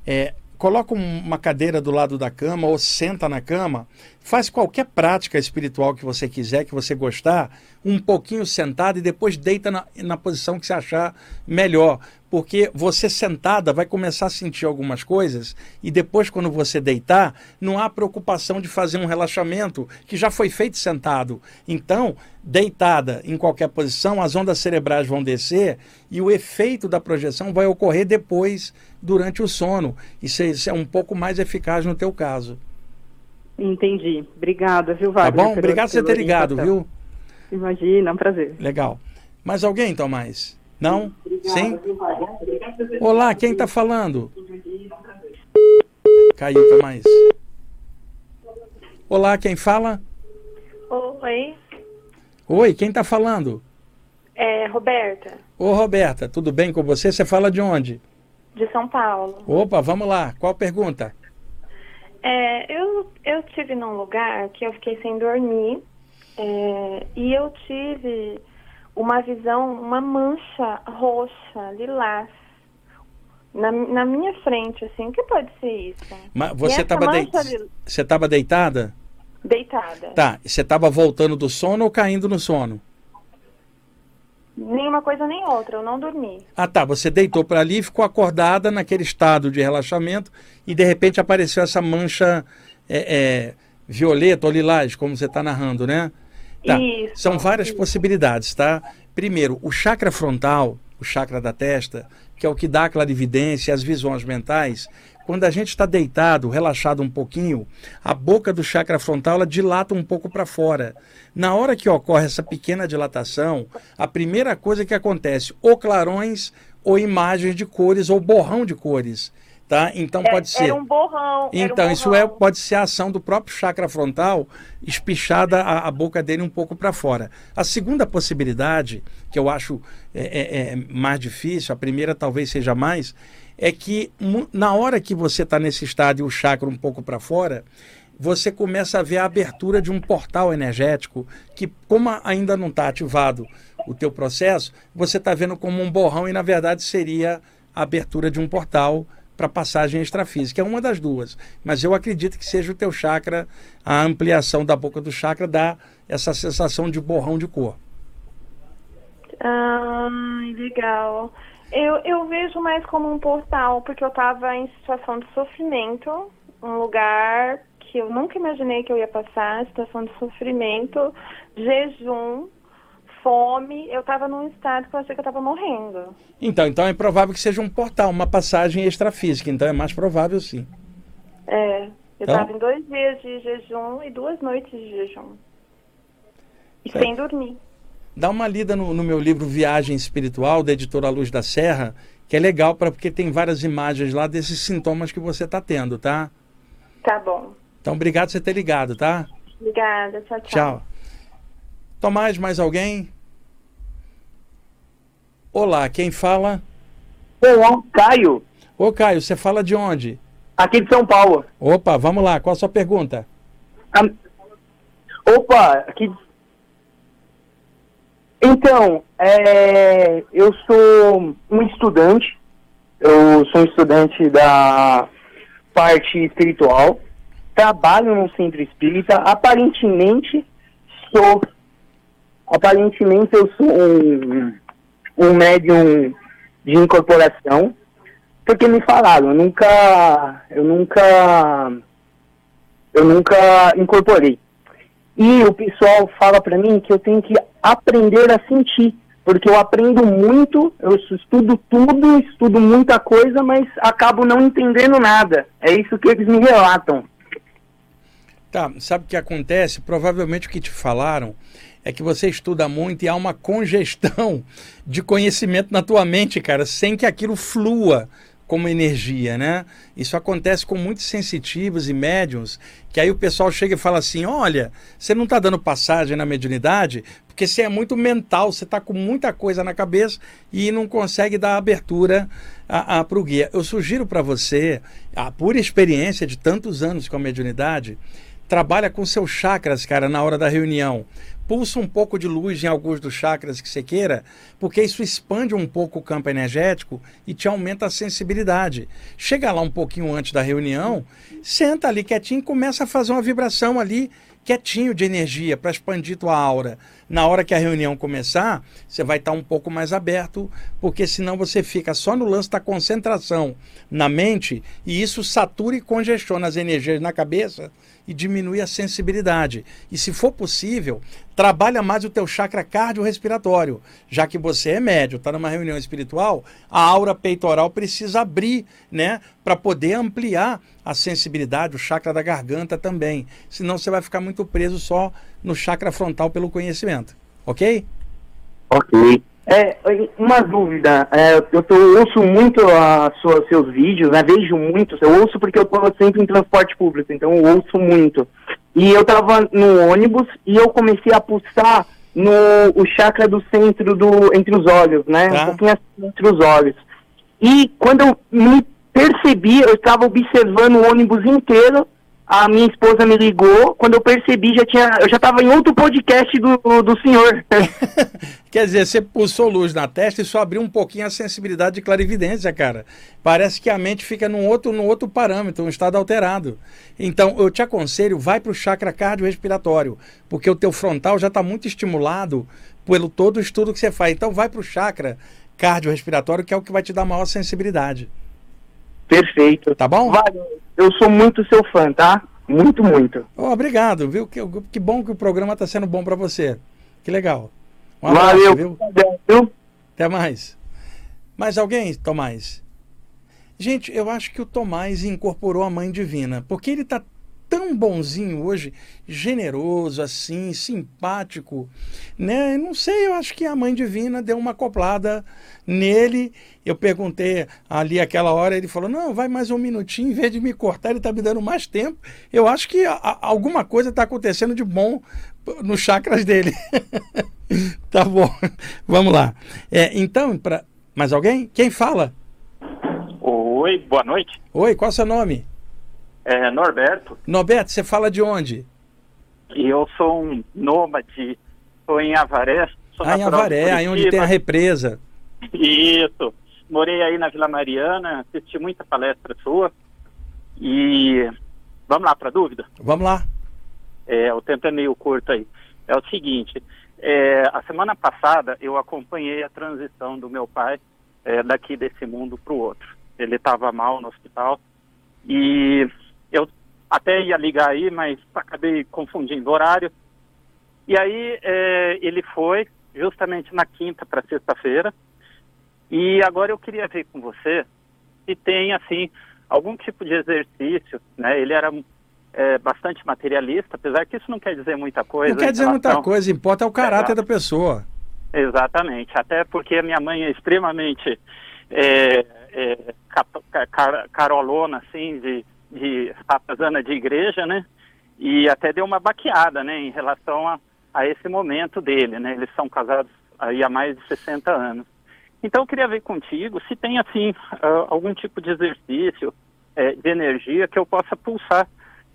é coloca uma cadeira do lado da cama ou senta na cama, faz qualquer prática espiritual que você quiser, que você gostar, um pouquinho sentado e depois deita na, na posição que você achar melhor porque você sentada vai começar a sentir algumas coisas e depois, quando você deitar, não há preocupação de fazer um relaxamento que já foi feito sentado. Então, deitada em qualquer posição, as ondas cerebrais vão descer e o efeito da projeção vai ocorrer depois, durante o sono. Isso é um pouco mais eficaz no teu caso. Entendi. Obrigada, viu, Wagner? Tá bom? Obrigado por você ter ligado, viu? Imagina, é um prazer. Legal. Mais alguém, então, mais? Não? Sim? Olá, quem está falando? Caiu, Tomás. Olá, quem fala? Oi. Oi, quem está falando? É, Roberta. Ô, Roberta, tudo bem com você? Você fala de onde? De São Paulo. Opa, vamos lá. Qual pergunta? É, eu, eu tive num lugar que eu fiquei sem dormir é, e eu tive uma visão, uma mancha roxa, lilás, na, na minha frente, assim. O que pode ser isso? Mas você estava de... você estava deitada? Deitada. Tá. Você estava voltando do sono ou caindo no sono? Nenhuma coisa nem outra, eu não dormi. Ah, tá. Você deitou para ali, ficou acordada naquele estado de relaxamento e de repente apareceu essa mancha é, é, violeta ou lilás, como você está narrando, né? Tá. Isso, São várias isso. possibilidades, tá? Primeiro, o chakra frontal, o chakra da testa, que é o que dá a clarividência, as visões mentais. Quando a gente está deitado, relaxado um pouquinho, a boca do chakra frontal ela dilata um pouco para fora. Na hora que ocorre essa pequena dilatação, a primeira coisa que acontece, ou clarões, ou imagens de cores, ou borrão de cores. Tá? Então pode é, ser. Era um borrão. Então, um isso borrão. é, pode ser a ação do próprio chakra frontal, espichada a, a boca dele um pouco para fora. A segunda possibilidade, que eu acho é, é, é, mais difícil, a primeira talvez seja mais, é que na hora que você está nesse estado e o chakra um pouco para fora, você começa a ver a abertura de um portal energético que, como ainda não está ativado o teu processo, você está vendo como um borrão e na verdade seria a abertura de um portal para passagem extrafísica. É uma das duas. Mas eu acredito que seja o teu chakra, a ampliação da boca do chakra dá essa sensação de borrão de cor. Ah, legal. Eu, eu vejo mais como um portal, porque eu estava em situação de sofrimento, um lugar que eu nunca imaginei que eu ia passar, situação de sofrimento, jejum, fome, eu estava num estado que eu achei que eu estava morrendo. Então, então é provável que seja um portal, uma passagem extrafísica, então é mais provável sim. É, eu estava então... em dois dias de jejum e duas noites de jejum. E sem dormir. Dá uma lida no, no, meu livro Viagem Espiritual, da editora Luz da Serra, que é legal para porque tem várias imagens lá desses sintomas que você está tendo, tá? Tá bom. Então, obrigado por você ter ligado, tá? Obrigada, tchau, tchau. Tchau. Tomás, mais alguém? Olá, quem fala? Olá, Caio. Ô, Caio, você fala de onde? Aqui de São Paulo. Opa, vamos lá. Qual a sua pergunta? Opa, aqui. Então, é, eu sou um estudante. Eu sou um estudante da parte espiritual. Trabalho no centro espírita. Aparentemente, sou. Aparentemente, eu sou um, um médium de incorporação porque me falaram, eu nunca, eu nunca, eu nunca incorporei. E o pessoal fala para mim que eu tenho que aprender a sentir, porque eu aprendo muito, eu estudo tudo, estudo muita coisa, mas acabo não entendendo nada. É isso que eles me relatam. Tá, sabe o que acontece? Provavelmente o que te falaram é que você estuda muito e há uma congestão de conhecimento na tua mente, cara, sem que aquilo flua como energia, né? Isso acontece com muitos sensitivos e médiums, que aí o pessoal chega e fala assim: olha, você não está dando passagem na mediunidade porque você é muito mental, você está com muita coisa na cabeça e não consegue dar abertura para o guia. Eu sugiro para você, a pura experiência de tantos anos com a mediunidade, trabalha com seus chakras, cara, na hora da reunião pulsa um pouco de luz em alguns dos chakras que você queira, porque isso expande um pouco o campo energético e te aumenta a sensibilidade. Chega lá um pouquinho antes da reunião, senta ali quietinho começa a fazer uma vibração ali quietinho de energia para expandir tua aura. Na hora que a reunião começar, você vai estar tá um pouco mais aberto, porque senão você fica só no lance da concentração na mente e isso satura e congestiona as energias na cabeça e diminui a sensibilidade. E se for possível, trabalha mais o teu chakra cardiorrespiratório. Já que você é médio, está numa reunião espiritual, a aura peitoral precisa abrir, né? Para poder ampliar a sensibilidade, o chakra da garganta também. Senão você vai ficar muito preso só no chakra frontal pelo conhecimento. Ok? Ok. É, uma dúvida, é, eu, tô, ouço muito a sua, seus vídeos, né, vejo muito, eu ouço porque eu estou sempre em transporte público, então eu ouço muito. E eu estava no ônibus e eu comecei a pulsar no o chakra do centro do entre os olhos, né, tá. um pouquinho assim, entre os olhos. E quando eu me percebi, eu estava observando o ônibus inteiro a minha esposa me ligou, quando eu percebi, já tinha, eu já estava em outro podcast do, do senhor. Quer dizer, você pulsou luz na testa e só abriu um pouquinho a sensibilidade de clarividência, cara. Parece que a mente fica num outro, num outro parâmetro, um estado alterado. Então, eu te aconselho, vai para o chakra cardiorrespiratório, porque o teu frontal já está muito estimulado pelo todo o estudo que você faz. Então, vai para o chakra cardiorrespiratório, que é o que vai te dar maior sensibilidade. Perfeito. Tá bom? Valeu. Eu sou muito seu fã, tá? Muito, muito. Oh, obrigado, viu? Que, que bom que o programa está sendo bom para você. Que legal. Um abraço, Valeu. Viu? Valeu. Até mais. Mais alguém, Tomás? Gente, eu acho que o Tomás incorporou a Mãe Divina, porque ele está tão bonzinho hoje, generoso assim, simpático, né? Não sei, eu acho que a Mãe Divina deu uma acoplada nele. Eu perguntei ali aquela hora, ele falou: "Não, vai mais um minutinho, em vez de me cortar, ele está me dando mais tempo". Eu acho que a, a, alguma coisa está acontecendo de bom nos chakras dele. tá bom. Vamos lá. É, então, para mais alguém? Quem fala? Oi, boa noite. Oi, qual é o seu nome? É, Norberto. Norberto, você fala de onde? Eu sou um nômade, estou em Avaré. ah, em Avaré, aí onde tem a represa. Isso. Morei aí na Vila Mariana, assisti muita palestra sua. E vamos lá para a dúvida? Vamos lá. É, o tempo é meio curto aí. É o seguinte, é, a semana passada eu acompanhei a transição do meu pai é, daqui desse mundo para o outro. Ele estava mal no hospital e eu até ia ligar aí, mas acabei confundindo o horário. E aí é, ele foi justamente na quinta para sexta-feira. E agora eu queria ver com você se tem assim algum tipo de exercício, né? Ele era é, bastante materialista, apesar que isso não quer dizer muita coisa. Não quer dizer relação... muita coisa, importa é o caráter da pessoa. Exatamente, até porque a minha mãe é extremamente é, é, carolona, assim, de, de ratazana de igreja, né? E até deu uma baqueada, né, em relação a, a esse momento dele, né? Eles são casados aí há mais de 60 anos. Então eu queria ver contigo se tem assim algum tipo de exercício uh, de energia que eu possa pulsar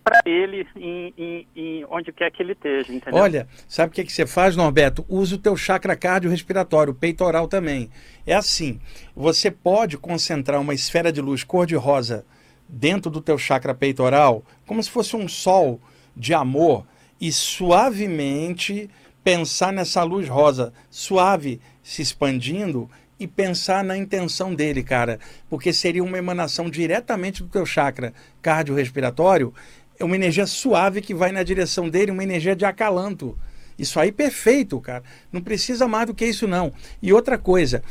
para ele em, em, em, onde quer que ele esteja, entendeu? Olha, sabe o que, que você faz, Norberto? Usa o teu chakra cardiorrespiratório, peitoral também. É assim, você pode concentrar uma esfera de luz cor-de-rosa dentro do teu chakra peitoral, como se fosse um sol de amor, e suavemente pensar nessa luz rosa, suave, se expandindo e pensar na intenção dele, cara, porque seria uma emanação diretamente do teu chakra cardiorrespiratório é uma energia suave que vai na direção dele, uma energia de acalanto. Isso aí perfeito, cara. Não precisa mais do que isso não. E outra coisa,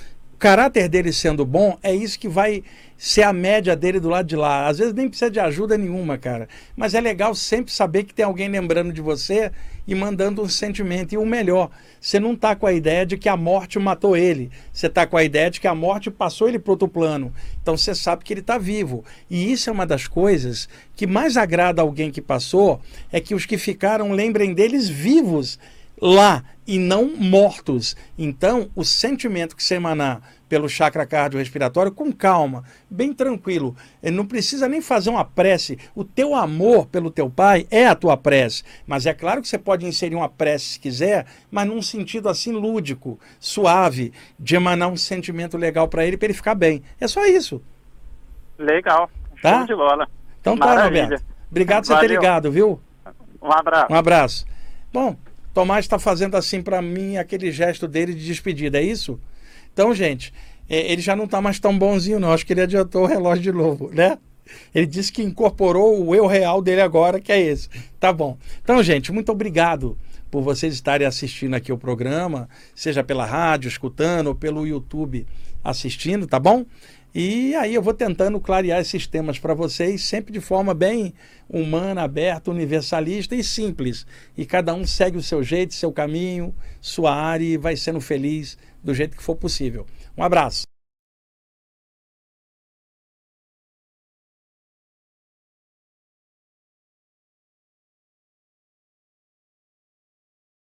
caráter dele sendo bom é isso que vai ser a média dele do lado de lá. Às vezes nem precisa de ajuda nenhuma, cara. Mas é legal sempre saber que tem alguém lembrando de você e mandando um sentimento. E o melhor, você não está com a ideia de que a morte matou ele. Você está com a ideia de que a morte passou ele para outro plano. Então você sabe que ele está vivo. E isso é uma das coisas que mais agrada alguém que passou, é que os que ficaram lembrem deles vivos lá e não mortos. Então, o sentimento que você emanar pelo chakra cardiorrespiratório com calma, bem tranquilo. Ele não precisa nem fazer uma prece. O teu amor pelo teu pai é a tua prece. Mas é claro que você pode inserir uma prece se quiser, mas num sentido assim lúdico, suave, de emanar um sentimento legal para ele, para ele ficar bem. É só isso. Legal. Tá? Show de bola. Então tá, Maravilha. tá, Roberto. Obrigado por você ter ligado, viu? Um abraço. Um abraço. Bom, Tomás está fazendo assim para mim aquele gesto dele de despedida, é isso? Então, gente, é, ele já não está mais tão bonzinho, não. Acho que ele adiantou o relógio de novo, né? Ele disse que incorporou o eu real dele agora, que é esse. Tá bom. Então, gente, muito obrigado por vocês estarem assistindo aqui o programa, seja pela rádio, escutando, ou pelo YouTube assistindo, tá bom? E aí eu vou tentando clarear esses temas para vocês, sempre de forma bem humana, aberta, universalista e simples. E cada um segue o seu jeito, seu caminho, sua área e vai sendo feliz do jeito que for possível. Um abraço.